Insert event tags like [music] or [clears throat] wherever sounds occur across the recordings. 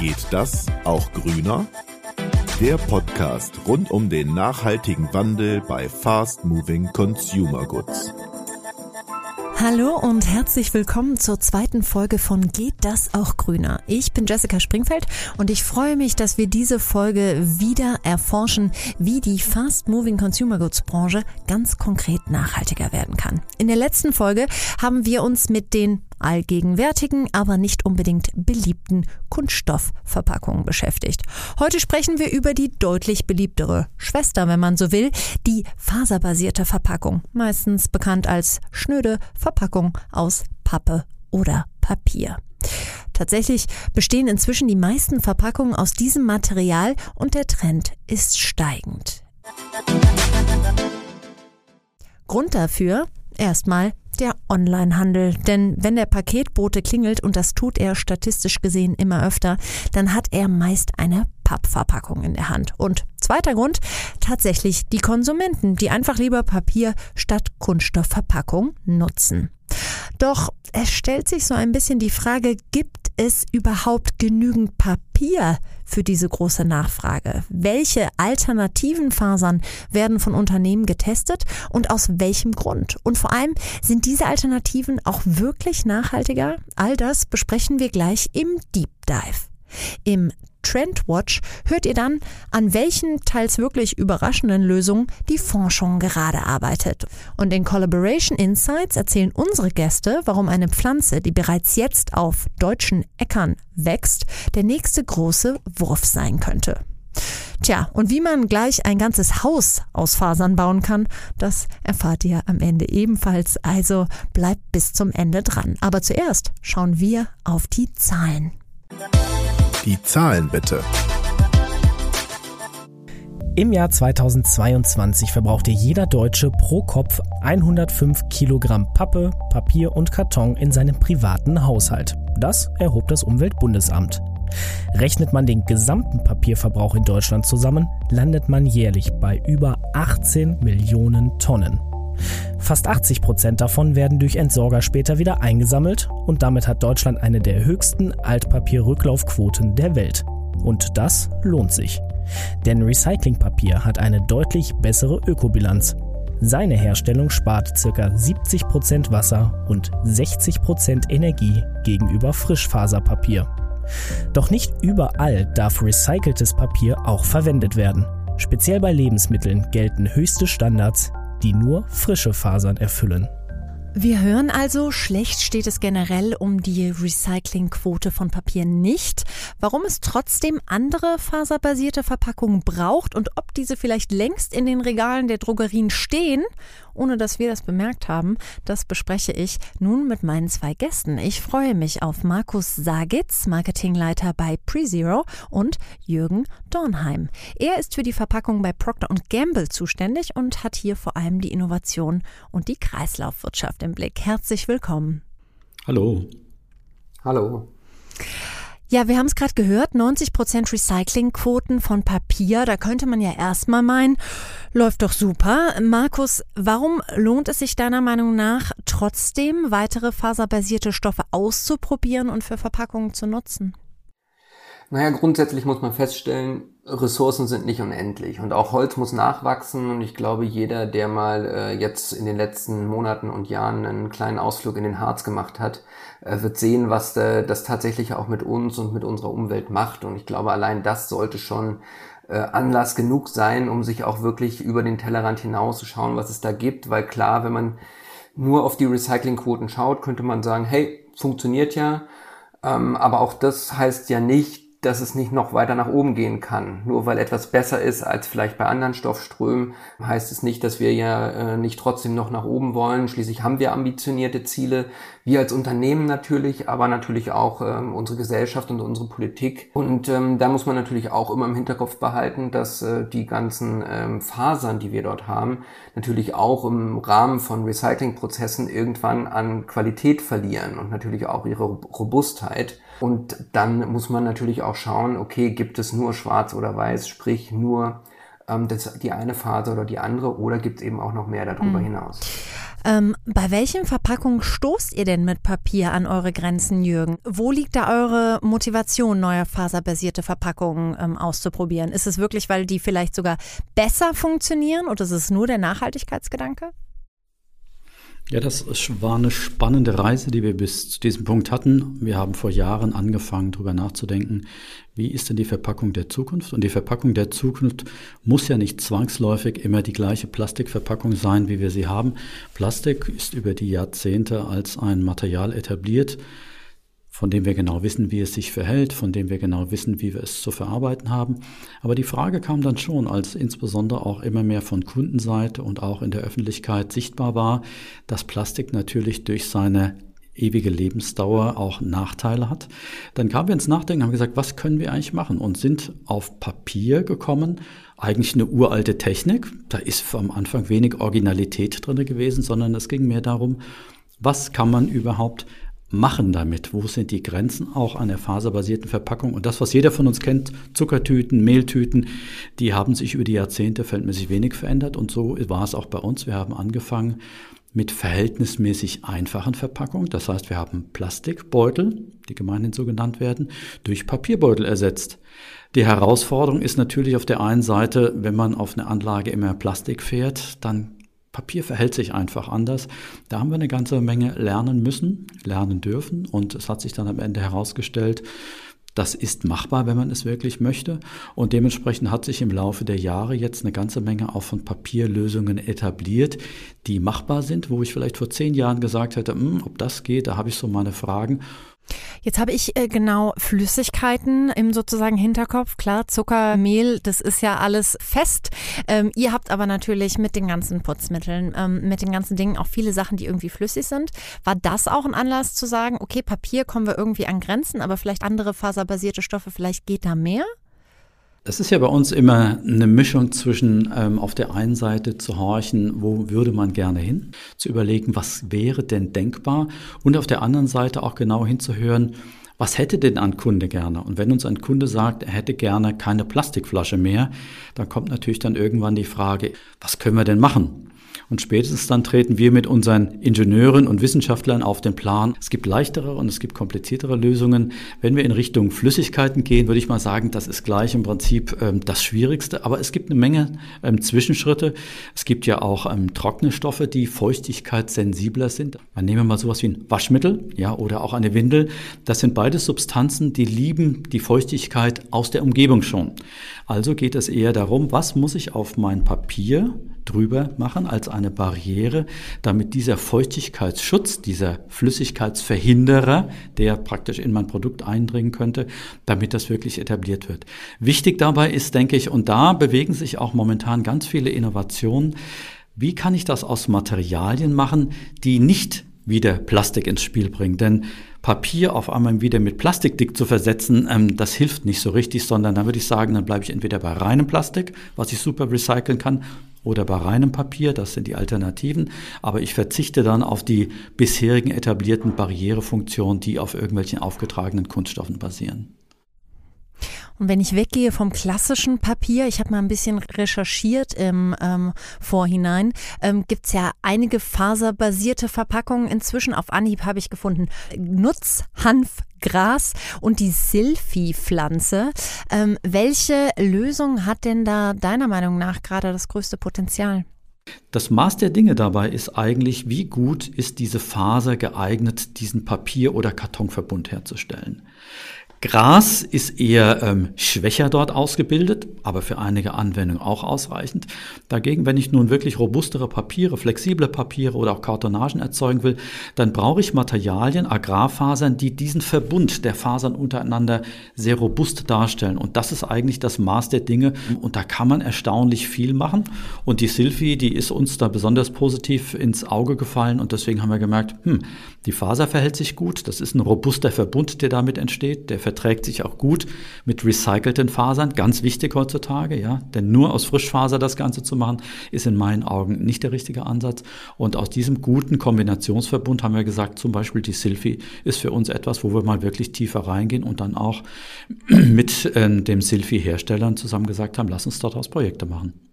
Geht das auch grüner? Der Podcast rund um den nachhaltigen Wandel bei Fast Moving Consumer Goods. Hallo und herzlich willkommen zur zweiten Folge von Geht das auch grüner? Ich bin Jessica Springfeld und ich freue mich, dass wir diese Folge wieder erforschen, wie die Fast Moving Consumer Goods Branche ganz konkret nachhaltiger werden kann. In der letzten Folge haben wir uns mit den allgegenwärtigen, aber nicht unbedingt beliebten Kunststoffverpackungen beschäftigt. Heute sprechen wir über die deutlich beliebtere Schwester, wenn man so will, die faserbasierte Verpackung, meistens bekannt als schnöde Verpackung aus Pappe oder Papier. Tatsächlich bestehen inzwischen die meisten Verpackungen aus diesem Material und der Trend ist steigend. Grund dafür erstmal der Onlinehandel. Denn wenn der Paketbote klingelt, und das tut er statistisch gesehen immer öfter, dann hat er meist eine Pappverpackung in der Hand. Und zweiter Grund, tatsächlich die Konsumenten, die einfach lieber Papier statt Kunststoffverpackung nutzen. Doch es stellt sich so ein bisschen die Frage, gibt es überhaupt genügend Papier für diese große Nachfrage? Welche alternativen Fasern werden von Unternehmen getestet und aus welchem Grund? Und vor allem, sind diese Alternativen auch wirklich nachhaltiger? All das besprechen wir gleich im Deep Dive. Im Trendwatch hört ihr dann, an welchen teils wirklich überraschenden Lösungen die Forschung gerade arbeitet. Und in Collaboration Insights erzählen unsere Gäste, warum eine Pflanze, die bereits jetzt auf deutschen Äckern wächst, der nächste große Wurf sein könnte. Tja, und wie man gleich ein ganzes Haus aus Fasern bauen kann, das erfahrt ihr am Ende ebenfalls. Also bleibt bis zum Ende dran. Aber zuerst schauen wir auf die Zahlen. Die Zahlen bitte. Im Jahr 2022 verbrauchte jeder Deutsche pro Kopf 105 Kilogramm Pappe, Papier und Karton in seinem privaten Haushalt. Das erhob das Umweltbundesamt. Rechnet man den gesamten Papierverbrauch in Deutschland zusammen, landet man jährlich bei über 18 Millionen Tonnen. Fast 80 Prozent davon werden durch Entsorger später wieder eingesammelt und damit hat Deutschland eine der höchsten Altpapierrücklaufquoten der Welt. Und das lohnt sich. Denn Recyclingpapier hat eine deutlich bessere Ökobilanz. Seine Herstellung spart ca. 70 Prozent Wasser und 60 Prozent Energie gegenüber Frischfaserpapier. Doch nicht überall darf recyceltes Papier auch verwendet werden. Speziell bei Lebensmitteln gelten höchste Standards, die nur frische Fasern erfüllen. Wir hören also, schlecht steht es generell um die Recyclingquote von Papier nicht. Warum es trotzdem andere faserbasierte Verpackungen braucht und ob diese vielleicht längst in den Regalen der Drogerien stehen ohne dass wir das bemerkt haben, das bespreche ich nun mit meinen zwei Gästen. Ich freue mich auf Markus Sagitz, Marketingleiter bei PreZero und Jürgen Dornheim. Er ist für die Verpackung bei Procter Gamble zuständig und hat hier vor allem die Innovation und die Kreislaufwirtschaft im Blick. Herzlich willkommen. Hallo. Hallo. Ja, wir haben es gerade gehört, 90 Prozent Recyclingquoten von Papier. Da könnte man ja erstmal meinen, läuft doch super. Markus, warum lohnt es sich deiner Meinung nach trotzdem, weitere faserbasierte Stoffe auszuprobieren und für Verpackungen zu nutzen? Naja, grundsätzlich muss man feststellen, Ressourcen sind nicht unendlich. Und auch Holz muss nachwachsen. Und ich glaube, jeder, der mal äh, jetzt in den letzten Monaten und Jahren einen kleinen Ausflug in den Harz gemacht hat, äh, wird sehen, was äh, das tatsächlich auch mit uns und mit unserer Umwelt macht. Und ich glaube, allein das sollte schon äh, Anlass genug sein, um sich auch wirklich über den Tellerrand hinaus zu schauen, was es da gibt, weil klar, wenn man nur auf die Recyclingquoten schaut, könnte man sagen, hey, funktioniert ja, ähm, aber auch das heißt ja nicht, dass es nicht noch weiter nach oben gehen kann. Nur weil etwas besser ist als vielleicht bei anderen Stoffströmen, heißt es nicht, dass wir ja äh, nicht trotzdem noch nach oben wollen. Schließlich haben wir ambitionierte Ziele, wir als Unternehmen natürlich, aber natürlich auch ähm, unsere Gesellschaft und unsere Politik. Und ähm, da muss man natürlich auch immer im Hinterkopf behalten, dass äh, die ganzen ähm, Fasern, die wir dort haben, natürlich auch im Rahmen von Recyclingprozessen irgendwann an Qualität verlieren und natürlich auch ihre Robustheit. Und dann muss man natürlich auch schauen, okay, gibt es nur schwarz oder weiß, sprich nur ähm, das, die eine Phase oder die andere oder gibt es eben auch noch mehr darüber mhm. hinaus? Ähm, bei welchen Verpackungen stoßt ihr denn mit Papier an eure Grenzen, Jürgen? Wo liegt da eure Motivation, neue faserbasierte Verpackungen ähm, auszuprobieren? Ist es wirklich, weil die vielleicht sogar besser funktionieren oder ist es nur der Nachhaltigkeitsgedanke? Ja, das war eine spannende Reise, die wir bis zu diesem Punkt hatten. Wir haben vor Jahren angefangen, darüber nachzudenken, wie ist denn die Verpackung der Zukunft? Und die Verpackung der Zukunft muss ja nicht zwangsläufig immer die gleiche Plastikverpackung sein, wie wir sie haben. Plastik ist über die Jahrzehnte als ein Material etabliert, von dem wir genau wissen, wie es sich verhält, von dem wir genau wissen, wie wir es zu verarbeiten haben. Aber die Frage kam dann schon, als insbesondere auch immer mehr von Kundenseite und auch in der Öffentlichkeit sichtbar war, dass Plastik natürlich durch seine ewige Lebensdauer auch Nachteile hat. Dann kamen wir ins Nachdenken, haben gesagt, was können wir eigentlich machen und sind auf Papier gekommen. Eigentlich eine uralte Technik. Da ist am Anfang wenig Originalität drin gewesen, sondern es ging mehr darum, was kann man überhaupt machen damit? Wo sind die Grenzen auch an der faserbasierten Verpackung? Und das, was jeder von uns kennt, Zuckertüten, Mehltüten, die haben sich über die Jahrzehnte verhältnismäßig wenig verändert. Und so war es auch bei uns. Wir haben angefangen mit verhältnismäßig einfachen Verpackungen. Das heißt, wir haben Plastikbeutel, die gemeinhin so genannt werden, durch Papierbeutel ersetzt. Die Herausforderung ist natürlich auf der einen Seite, wenn man auf eine Anlage immer Plastik fährt, dann Papier verhält sich einfach anders. Da haben wir eine ganze Menge lernen müssen, lernen dürfen und es hat sich dann am Ende herausgestellt, das ist machbar, wenn man es wirklich möchte. Und dementsprechend hat sich im Laufe der Jahre jetzt eine ganze Menge auch von Papierlösungen etabliert, die machbar sind, wo ich vielleicht vor zehn Jahren gesagt hätte, hm, ob das geht, da habe ich so meine Fragen. Jetzt habe ich äh, genau Flüssigkeiten im sozusagen Hinterkopf. Klar, Zucker, Mehl, das ist ja alles fest. Ähm, ihr habt aber natürlich mit den ganzen Putzmitteln, ähm, mit den ganzen Dingen auch viele Sachen, die irgendwie flüssig sind. War das auch ein Anlass zu sagen, okay, Papier kommen wir irgendwie an Grenzen, aber vielleicht andere faserbasierte Stoffe, vielleicht geht da mehr? Es ist ja bei uns immer eine Mischung zwischen ähm, auf der einen Seite zu horchen, wo würde man gerne hin, zu überlegen, was wäre denn denkbar und auf der anderen Seite auch genau hinzuhören, was hätte denn ein Kunde gerne? Und wenn uns ein Kunde sagt, er hätte gerne keine Plastikflasche mehr, dann kommt natürlich dann irgendwann die Frage, was können wir denn machen? Und spätestens dann treten wir mit unseren Ingenieuren und Wissenschaftlern auf den Plan. Es gibt leichtere und es gibt kompliziertere Lösungen. Wenn wir in Richtung Flüssigkeiten gehen, würde ich mal sagen, das ist gleich im Prinzip ähm, das Schwierigste. Aber es gibt eine Menge ähm, Zwischenschritte. Es gibt ja auch ähm, trockene Stoffe, die feuchtigkeitssensibler sind. Man nehme mal sowas wie ein Waschmittel, ja, oder auch eine Windel. Das sind beides Substanzen, die lieben die Feuchtigkeit aus der Umgebung schon. Also geht es eher darum, was muss ich auf mein Papier drüber machen als eine Barriere, damit dieser Feuchtigkeitsschutz, dieser Flüssigkeitsverhinderer, der praktisch in mein Produkt eindringen könnte, damit das wirklich etabliert wird. Wichtig dabei ist, denke ich, und da bewegen sich auch momentan ganz viele Innovationen, wie kann ich das aus Materialien machen, die nicht wieder Plastik ins Spiel bringen? Denn Papier auf einmal wieder mit Plastik dick zu versetzen, ähm, das hilft nicht so richtig, sondern dann würde ich sagen, dann bleibe ich entweder bei reinem Plastik, was ich super recyceln kann, oder bei reinem Papier, das sind die Alternativen, aber ich verzichte dann auf die bisherigen etablierten Barrierefunktionen, die auf irgendwelchen aufgetragenen Kunststoffen basieren. Und wenn ich weggehe vom klassischen Papier, ich habe mal ein bisschen recherchiert im ähm, Vorhinein, ähm, gibt es ja einige faserbasierte Verpackungen inzwischen. Auf Anhieb habe ich gefunden Nutz, Hanf, Gras und die Silphi-Pflanze. Ähm, welche Lösung hat denn da deiner Meinung nach gerade das größte Potenzial? Das Maß der Dinge dabei ist eigentlich, wie gut ist diese Faser geeignet, diesen Papier- oder Kartonverbund herzustellen. Gras ist eher ähm, schwächer dort ausgebildet, aber für einige Anwendungen auch ausreichend. Dagegen, wenn ich nun wirklich robustere Papiere, flexible Papiere oder auch Kartonagen erzeugen will, dann brauche ich Materialien, Agrarfasern, die diesen Verbund der Fasern untereinander sehr robust darstellen. Und das ist eigentlich das Maß der Dinge. Und da kann man erstaunlich viel machen. Und die Silphi, die ist uns da besonders positiv ins Auge gefallen. Und deswegen haben wir gemerkt, hm, die Faser verhält sich gut. Das ist ein robuster Verbund, der damit entsteht. Der verträgt sich auch gut mit recycelten Fasern, ganz wichtig heutzutage, ja, denn nur aus Frischfaser das Ganze zu machen, ist in meinen Augen nicht der richtige Ansatz. Und aus diesem guten Kombinationsverbund haben wir gesagt, zum Beispiel die Silphi ist für uns etwas, wo wir mal wirklich tiefer reingehen und dann auch [clears throat] mit äh, dem Silphi-Herstellern zusammen gesagt haben, lass uns daraus Projekte machen.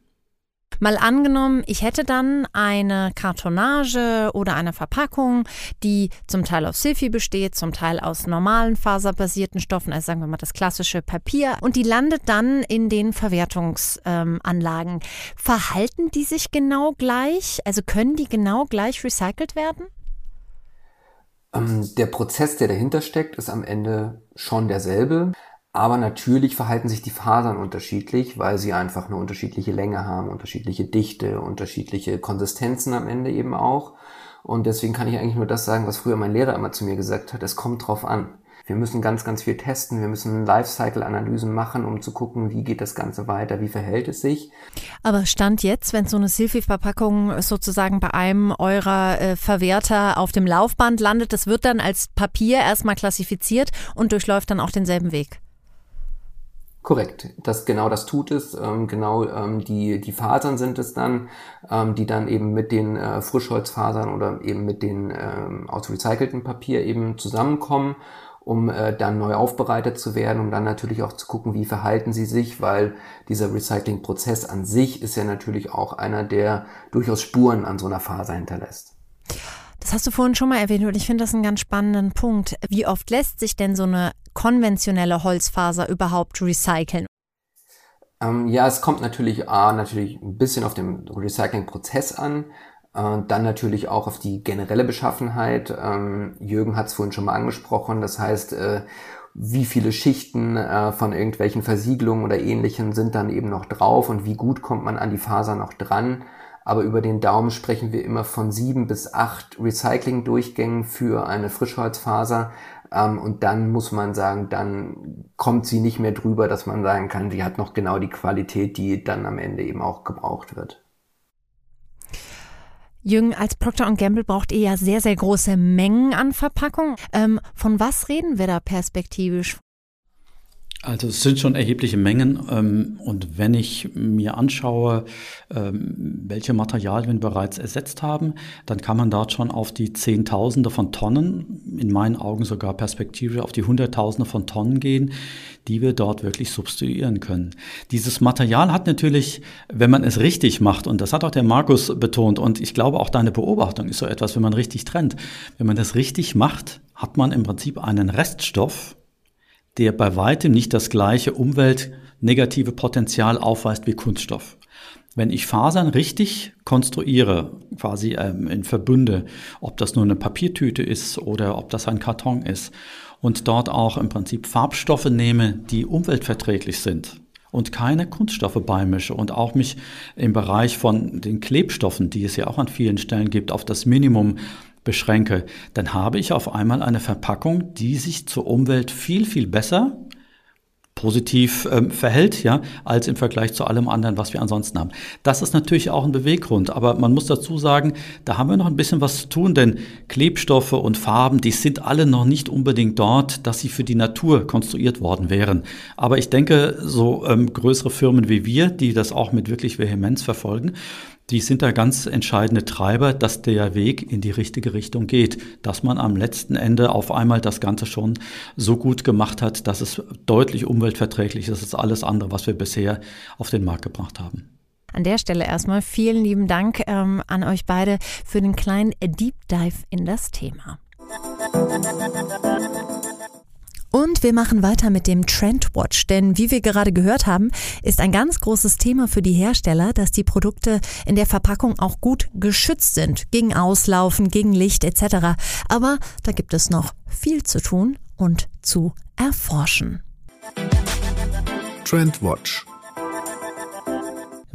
Mal angenommen, ich hätte dann eine Kartonage oder eine Verpackung, die zum Teil aus Silphi besteht, zum Teil aus normalen faserbasierten Stoffen, also sagen wir mal das klassische Papier, und die landet dann in den Verwertungsanlagen. Ähm, Verhalten die sich genau gleich? Also können die genau gleich recycelt werden? Ähm, der Prozess, der dahinter steckt, ist am Ende schon derselbe. Aber natürlich verhalten sich die Fasern unterschiedlich, weil sie einfach eine unterschiedliche Länge haben, unterschiedliche Dichte, unterschiedliche Konsistenzen am Ende eben auch. Und deswegen kann ich eigentlich nur das sagen, was früher mein Lehrer immer zu mir gesagt hat, es kommt drauf an. Wir müssen ganz, ganz viel testen, wir müssen Lifecycle-Analysen machen, um zu gucken, wie geht das Ganze weiter, wie verhält es sich. Aber Stand jetzt, wenn so eine Silphi-Verpackung sozusagen bei einem eurer äh, Verwerter auf dem Laufband landet, das wird dann als Papier erstmal klassifiziert und durchläuft dann auch denselben Weg. Korrekt, das genau das tut es. Ähm, genau ähm, die die Fasern sind es dann, ähm, die dann eben mit den äh, Frischholzfasern oder eben mit den ähm, aus recyceltem Papier eben zusammenkommen, um äh, dann neu aufbereitet zu werden, um dann natürlich auch zu gucken, wie verhalten sie sich, weil dieser Recyclingprozess an sich ist ja natürlich auch einer, der durchaus Spuren an so einer Faser hinterlässt. Das hast du vorhin schon mal erwähnt und ich finde das einen ganz spannenden Punkt. Wie oft lässt sich denn so eine konventionelle Holzfaser überhaupt recyceln? Ähm, ja, es kommt natürlich A, natürlich ein bisschen auf den Recyclingprozess an, äh, dann natürlich auch auf die generelle Beschaffenheit. Ähm, Jürgen hat es vorhin schon mal angesprochen, das heißt, äh, wie viele Schichten äh, von irgendwelchen Versiegelungen oder ähnlichen sind dann eben noch drauf und wie gut kommt man an die Faser noch dran aber über den Daumen sprechen wir immer von sieben bis acht Recycling-Durchgängen für eine Frischholzfaser. Ähm, und dann muss man sagen, dann kommt sie nicht mehr drüber, dass man sagen kann, sie hat noch genau die Qualität, die dann am Ende eben auch gebraucht wird. Jürgen, als Procter Gamble braucht ihr ja sehr, sehr große Mengen an Verpackung. Ähm, von was reden wir da perspektivisch? Also es sind schon erhebliche Mengen ähm, und wenn ich mir anschaue, ähm, welche Materialien wir bereits ersetzt haben, dann kann man dort schon auf die Zehntausende von Tonnen, in meinen Augen sogar perspektivisch auf die Hunderttausende von Tonnen gehen, die wir dort wirklich substituieren können. Dieses Material hat natürlich, wenn man es richtig macht, und das hat auch der Markus betont, und ich glaube auch deine Beobachtung ist so etwas, wenn man richtig trennt, wenn man das richtig macht, hat man im Prinzip einen Reststoff, der bei weitem nicht das gleiche umweltnegative Potenzial aufweist wie Kunststoff. Wenn ich Fasern richtig konstruiere, quasi ähm, in Verbünde, ob das nur eine Papiertüte ist oder ob das ein Karton ist, und dort auch im Prinzip Farbstoffe nehme, die umweltverträglich sind und keine Kunststoffe beimische und auch mich im Bereich von den Klebstoffen, die es ja auch an vielen Stellen gibt, auf das Minimum beschränke, dann habe ich auf einmal eine Verpackung, die sich zur Umwelt viel, viel besser positiv ähm, verhält, ja, als im Vergleich zu allem anderen, was wir ansonsten haben. Das ist natürlich auch ein Beweggrund, aber man muss dazu sagen, da haben wir noch ein bisschen was zu tun, denn Klebstoffe und Farben, die sind alle noch nicht unbedingt dort, dass sie für die Natur konstruiert worden wären. Aber ich denke, so ähm, größere Firmen wie wir, die das auch mit wirklich Vehemenz verfolgen, die sind da ganz entscheidende Treiber, dass der Weg in die richtige Richtung geht, dass man am letzten Ende auf einmal das Ganze schon so gut gemacht hat, dass es deutlich umweltverträglich ist als alles andere, was wir bisher auf den Markt gebracht haben. An der Stelle erstmal vielen lieben Dank ähm, an euch beide für den kleinen Deep Dive in das Thema. Und wir machen weiter mit dem Trendwatch, denn wie wir gerade gehört haben, ist ein ganz großes Thema für die Hersteller, dass die Produkte in der Verpackung auch gut geschützt sind, gegen Auslaufen, gegen Licht etc. Aber da gibt es noch viel zu tun und zu erforschen. Trendwatch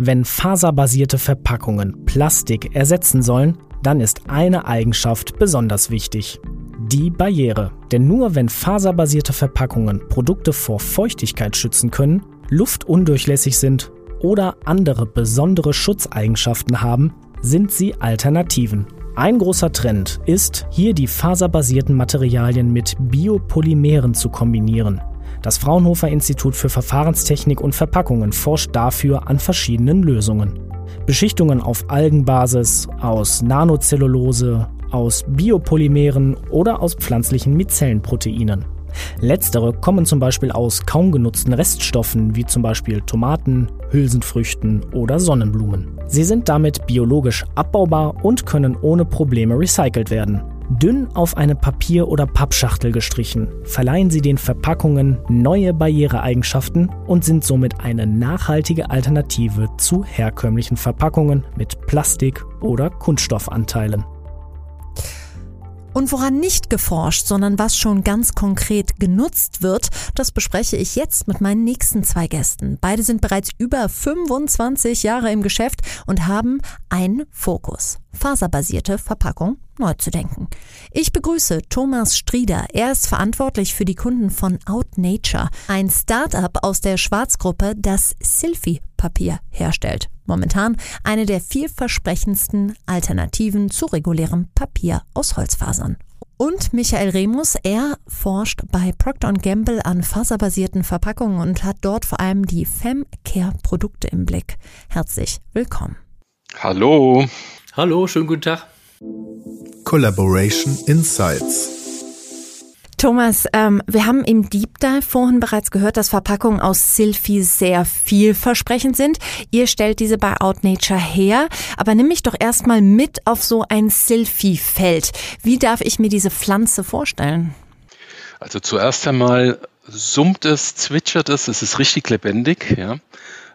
wenn faserbasierte Verpackungen Plastik ersetzen sollen, dann ist eine Eigenschaft besonders wichtig die Barriere. Denn nur wenn faserbasierte Verpackungen Produkte vor Feuchtigkeit schützen können, luftundurchlässig sind oder andere besondere Schutzeigenschaften haben, sind sie Alternativen. Ein großer Trend ist, hier die faserbasierten Materialien mit Biopolymeren zu kombinieren. Das Fraunhofer Institut für Verfahrenstechnik und Verpackungen forscht dafür an verschiedenen Lösungen. Beschichtungen auf Algenbasis, aus Nanocellulose, aus Biopolymeren oder aus pflanzlichen Mizellenproteinen. Letztere kommen zum Beispiel aus kaum genutzten Reststoffen wie zum Beispiel Tomaten, Hülsenfrüchten oder Sonnenblumen. Sie sind damit biologisch abbaubar und können ohne Probleme recycelt werden. Dünn auf eine Papier- oder Pappschachtel gestrichen, verleihen sie den Verpackungen neue Barriereeigenschaften und sind somit eine nachhaltige Alternative zu herkömmlichen Verpackungen mit Plastik- oder Kunststoffanteilen. Und woran nicht geforscht, sondern was schon ganz konkret genutzt wird, das bespreche ich jetzt mit meinen nächsten zwei Gästen. Beide sind bereits über 25 Jahre im Geschäft und haben einen Fokus. Faserbasierte Verpackung neu zu denken. Ich begrüße Thomas Strieder. Er ist verantwortlich für die Kunden von Out Nature, ein Start-up aus der Schwarzgruppe, das Silphi-Papier herstellt. Momentan eine der vielversprechendsten Alternativen zu regulärem Papier aus Holzfasern. Und Michael Remus, er forscht bei Procter Gamble an faserbasierten Verpackungen und hat dort vor allem die Femcare-Produkte im Blick. Herzlich willkommen. Hallo. Hallo, schönen guten Tag. Collaboration Insights. Thomas, ähm, wir haben im Deep Dive vorhin bereits gehört, dass Verpackungen aus Silphi sehr vielversprechend sind. Ihr stellt diese bei Outnature her, aber nimm mich doch erstmal mit auf so ein Silphi-Feld. Wie darf ich mir diese Pflanze vorstellen? Also zuerst einmal summt es, zwitschert es, es ist richtig lebendig, ja.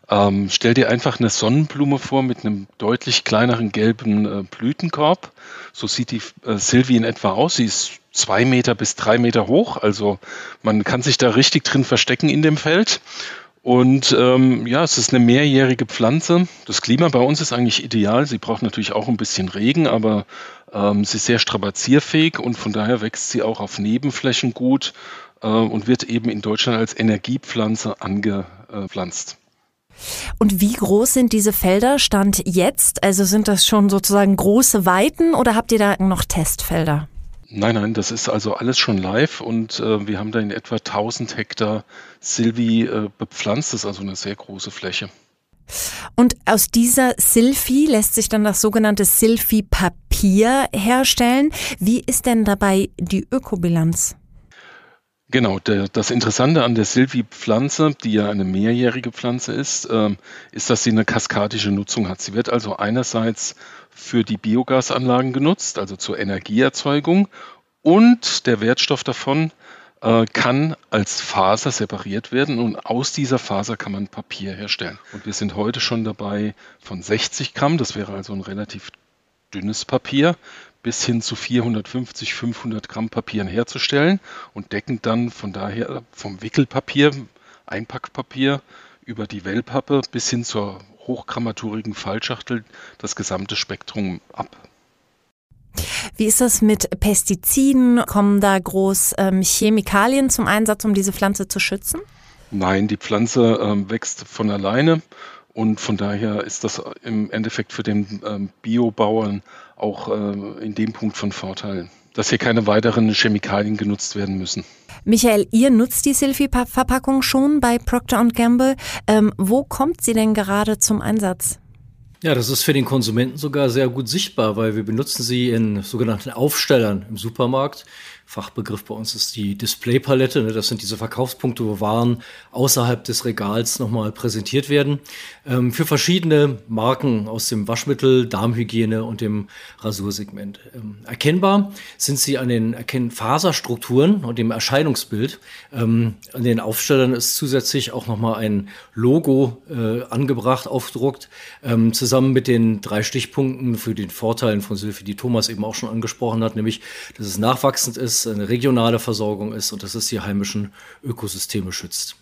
Ähm, stell dir einfach eine Sonnenblume vor mit einem deutlich kleineren gelben äh, Blütenkorb. So sieht die äh, Sylvie in etwa aus. Sie ist zwei Meter bis drei Meter hoch, also man kann sich da richtig drin verstecken in dem Feld. Und ähm, ja, es ist eine mehrjährige Pflanze. Das Klima bei uns ist eigentlich ideal. Sie braucht natürlich auch ein bisschen Regen, aber ähm, sie ist sehr strapazierfähig und von daher wächst sie auch auf Nebenflächen gut äh, und wird eben in Deutschland als Energiepflanze angepflanzt. Und wie groß sind diese Felder Stand jetzt? Also sind das schon sozusagen große Weiten oder habt ihr da noch Testfelder? Nein, nein, das ist also alles schon live und äh, wir haben da in etwa 1000 Hektar Silvi äh, bepflanzt. Das ist also eine sehr große Fläche. Und aus dieser Silphi lässt sich dann das sogenannte Silphi-Papier herstellen. Wie ist denn dabei die Ökobilanz? Genau, der, das Interessante an der Silvi-Pflanze, die ja eine mehrjährige Pflanze ist, ähm, ist, dass sie eine kaskadische Nutzung hat. Sie wird also einerseits für die Biogasanlagen genutzt, also zur Energieerzeugung, und der Wertstoff davon äh, kann als Faser separiert werden und aus dieser Faser kann man Papier herstellen. Und wir sind heute schon dabei von 60 Gramm, das wäre also ein relativ dünnes Papier, bis hin zu 450, 500 Gramm Papieren herzustellen und decken dann von daher vom Wickelpapier, Einpackpapier über die Wellpappe bis hin zur hochgrammaturigen Fallschachtel das gesamte Spektrum ab. Wie ist das mit Pestiziden? Kommen da groß ähm, Chemikalien zum Einsatz, um diese Pflanze zu schützen? Nein, die Pflanze ähm, wächst von alleine und von daher ist das im Endeffekt für den ähm, Biobauern auch äh, in dem Punkt von Vorteil, dass hier keine weiteren Chemikalien genutzt werden müssen. Michael, ihr nutzt die Silphi-Verpackung schon bei Procter Gamble. Ähm, wo kommt sie denn gerade zum Einsatz? Ja, das ist für den Konsumenten sogar sehr gut sichtbar, weil wir benutzen sie in sogenannten Aufstellern im Supermarkt. Fachbegriff bei uns ist die Displaypalette. Ne? Das sind diese Verkaufspunkte, wo Waren außerhalb des Regals nochmal präsentiert werden. Ähm, für verschiedene Marken aus dem Waschmittel, Darmhygiene und dem Rasursegment. Ähm, erkennbar sind sie an den Erken Faserstrukturen und dem Erscheinungsbild. Ähm, an den Aufstellern ist zusätzlich auch nochmal ein Logo äh, angebracht, aufgedruckt, ähm, zusammen mit den drei Stichpunkten für den Vorteilen von Sylphi, die Thomas eben auch schon angesprochen hat, nämlich, dass es nachwachsend ist, es eine regionale Versorgung ist und dass es die heimischen Ökosysteme schützt.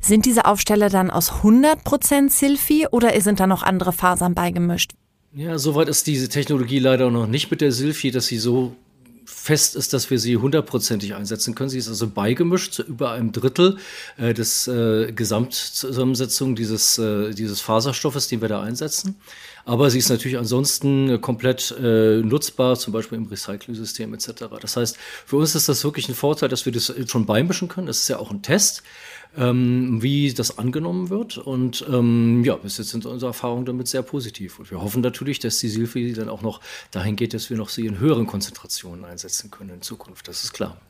Sind diese Aufsteller dann aus 100% Silphi oder sind da noch andere Fasern beigemischt? Ja, soweit ist diese Technologie leider noch nicht mit der Silphi, dass sie so fest ist, dass wir sie hundertprozentig einsetzen können. Sie ist also beigemischt zu über einem Drittel äh, des äh, Gesamtzusammensetzung dieses, äh, dieses Faserstoffes, den wir da einsetzen. Aber sie ist natürlich ansonsten komplett äh, nutzbar, zum Beispiel im Recycling-System etc. Das heißt, für uns ist das wirklich ein Vorteil, dass wir das schon beimischen können. Das ist ja auch ein Test ähm, wie das angenommen wird. Und ähm, ja, bis jetzt sind unsere Erfahrungen damit sehr positiv. Und wir hoffen natürlich, dass die Silphi dann auch noch dahin geht, dass wir noch sie in höheren Konzentrationen einsetzen können in Zukunft. Das ist klar.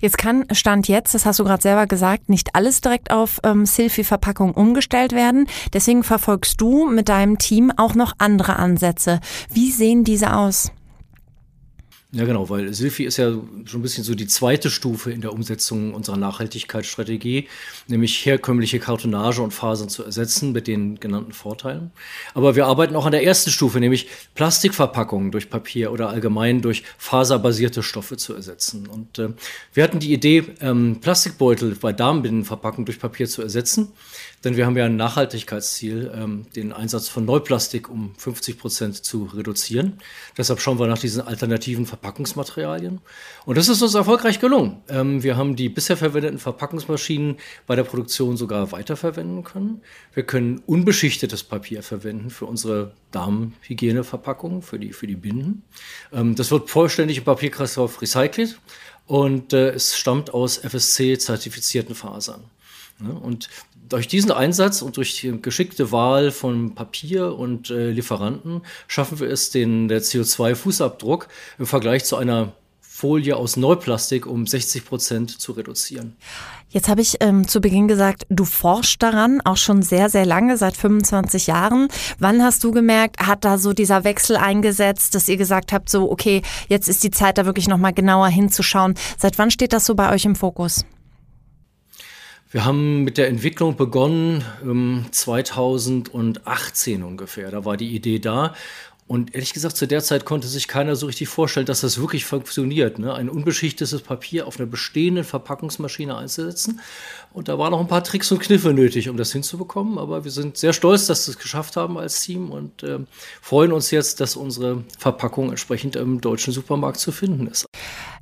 Jetzt kann Stand jetzt, das hast du gerade selber gesagt, nicht alles direkt auf ähm, Silphi-Verpackung umgestellt werden. Deswegen verfolgst du mit deinem Team auch noch andere Ansätze. Wie sehen diese aus? Ja, genau, weil Silphi ist ja schon ein bisschen so die zweite Stufe in der Umsetzung unserer Nachhaltigkeitsstrategie, nämlich herkömmliche Kartonage und Fasern zu ersetzen mit den genannten Vorteilen. Aber wir arbeiten auch an der ersten Stufe, nämlich Plastikverpackungen durch Papier oder allgemein durch faserbasierte Stoffe zu ersetzen. Und äh, wir hatten die Idee, ähm, Plastikbeutel bei Darmbindenverpackungen durch Papier zu ersetzen. Denn wir haben ja ein Nachhaltigkeitsziel, ähm, den Einsatz von Neuplastik um 50 Prozent zu reduzieren. Deshalb schauen wir nach diesen alternativen Verpackungsmaterialien. Und das ist uns erfolgreich gelungen. Ähm, wir haben die bisher verwendeten Verpackungsmaschinen bei der Produktion sogar weiterverwenden können. Wir können unbeschichtetes Papier verwenden für unsere Darmhygieneverpackungen, für die, für die Binden. Ähm, das wird vollständig im Papierkreislauf recycelt und äh, es stammt aus FSC-zertifizierten Fasern. Und durch diesen Einsatz und durch die geschickte Wahl von Papier und äh, Lieferanten schaffen wir es, den CO2-Fußabdruck im Vergleich zu einer Folie aus Neuplastik um 60 Prozent zu reduzieren. Jetzt habe ich ähm, zu Beginn gesagt, du forschst daran, auch schon sehr, sehr lange, seit 25 Jahren. Wann hast du gemerkt, hat da so dieser Wechsel eingesetzt, dass ihr gesagt habt, so, okay, jetzt ist die Zeit, da wirklich nochmal genauer hinzuschauen. Seit wann steht das so bei euch im Fokus? Wir haben mit der Entwicklung begonnen ähm, 2018 ungefähr. Da war die Idee da. Und ehrlich gesagt, zu der Zeit konnte sich keiner so richtig vorstellen, dass das wirklich funktioniert. Ne? Ein unbeschichtetes Papier auf einer bestehenden Verpackungsmaschine einzusetzen. Und da waren noch ein paar Tricks und Kniffe nötig, um das hinzubekommen. Aber wir sind sehr stolz, dass wir es geschafft haben als Team und äh, freuen uns jetzt, dass unsere Verpackung entsprechend im deutschen Supermarkt zu finden ist.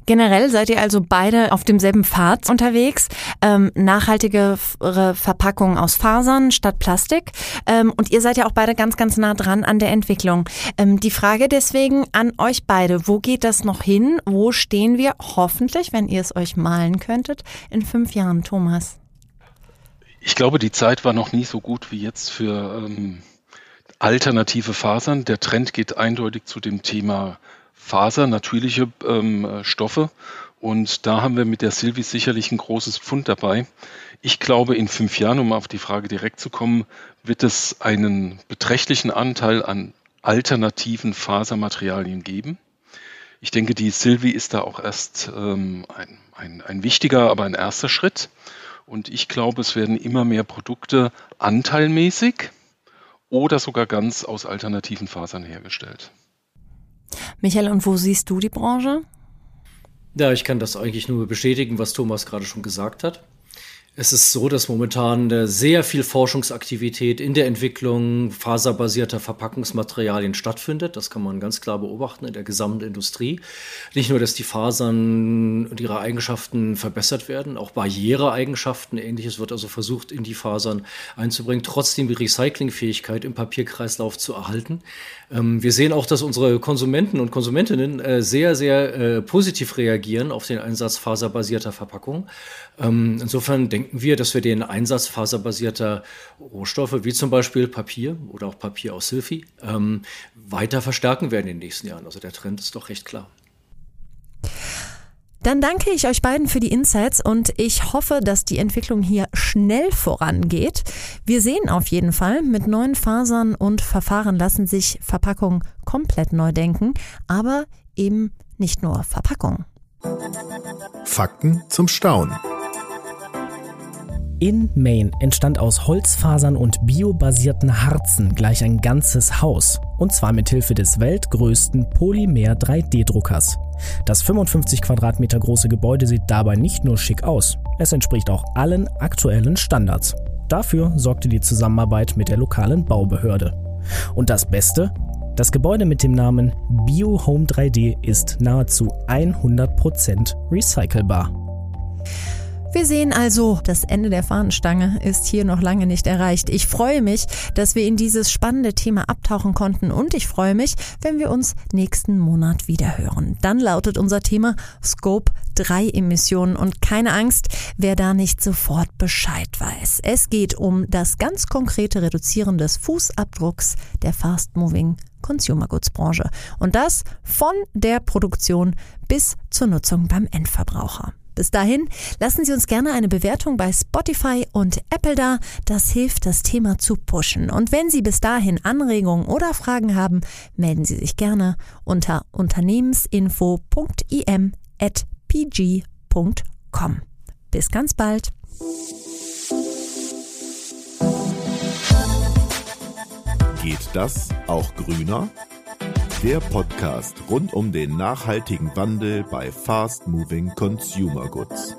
Generell seid ihr also beide auf demselben Pfad unterwegs. Ähm, nachhaltige Verpackungen aus Fasern statt Plastik. Ähm, und ihr seid ja auch beide ganz, ganz nah dran an der Entwicklung. Ähm, die Frage deswegen an euch beide. Wo geht das noch hin? Wo stehen wir hoffentlich, wenn ihr es euch malen könntet, in fünf Jahren, Thomas? Ich glaube, die Zeit war noch nie so gut wie jetzt für ähm, alternative Fasern. Der Trend geht eindeutig zu dem Thema Faser, natürliche ähm, Stoffe. Und da haben wir mit der Silvi sicherlich ein großes Pfund dabei. Ich glaube, in fünf Jahren, um auf die Frage direkt zu kommen, wird es einen beträchtlichen Anteil an alternativen Fasermaterialien geben. Ich denke, die Silvi ist da auch erst ähm, ein, ein, ein wichtiger, aber ein erster Schritt. Und ich glaube, es werden immer mehr Produkte anteilmäßig oder sogar ganz aus alternativen Fasern hergestellt. Michael, und wo siehst du die Branche? Ja, ich kann das eigentlich nur bestätigen, was Thomas gerade schon gesagt hat. Es ist so, dass momentan sehr viel Forschungsaktivität in der Entwicklung faserbasierter Verpackungsmaterialien stattfindet. Das kann man ganz klar beobachten in der gesamten Industrie. Nicht nur, dass die Fasern und ihre Eigenschaften verbessert werden, auch Barriereeigenschaften, ähnliches wird also versucht, in die Fasern einzubringen, trotzdem die Recyclingfähigkeit im Papierkreislauf zu erhalten. Ähm, wir sehen auch, dass unsere Konsumenten und Konsumentinnen äh, sehr, sehr äh, positiv reagieren auf den Einsatz faserbasierter Verpackungen. Ähm, insofern denken wir, dass wir den Einsatz faserbasierter Rohstoffe, wie zum Beispiel Papier oder auch Papier aus Silphi, ähm, weiter verstärken werden in den nächsten Jahren. Also der Trend ist doch recht klar. Dann danke ich euch beiden für die Insights und ich hoffe, dass die Entwicklung hier schnell vorangeht. Wir sehen auf jeden Fall, mit neuen Fasern und Verfahren lassen sich Verpackungen komplett neu denken, aber eben nicht nur Verpackungen. Fakten zum Staunen. In Maine entstand aus Holzfasern und biobasierten Harzen gleich ein ganzes Haus. Und zwar mit Hilfe des weltgrößten Polymer 3D-Druckers. Das 55 Quadratmeter große Gebäude sieht dabei nicht nur schick aus, es entspricht auch allen aktuellen Standards. Dafür sorgte die Zusammenarbeit mit der lokalen Baubehörde. Und das Beste? Das Gebäude mit dem Namen Bio Home 3D ist nahezu 100% recycelbar. Wir sehen also, das Ende der Fahnenstange ist hier noch lange nicht erreicht. Ich freue mich, dass wir in dieses spannende Thema abtauchen konnten und ich freue mich, wenn wir uns nächsten Monat wieder hören. Dann lautet unser Thema Scope 3 Emissionen und keine Angst, wer da nicht sofort Bescheid weiß. Es geht um das ganz konkrete Reduzieren des Fußabdrucks der Fast Moving Consumer Goods Branche und das von der Produktion bis zur Nutzung beim Endverbraucher. Bis dahin lassen Sie uns gerne eine Bewertung bei Spotify und Apple da. Das hilft, das Thema zu pushen. Und wenn Sie bis dahin Anregungen oder Fragen haben, melden Sie sich gerne unter unternehmensinfo.im@pg.com. Bis ganz bald. Geht das auch grüner? Der Podcast rund um den nachhaltigen Wandel bei Fast Moving Consumer Goods.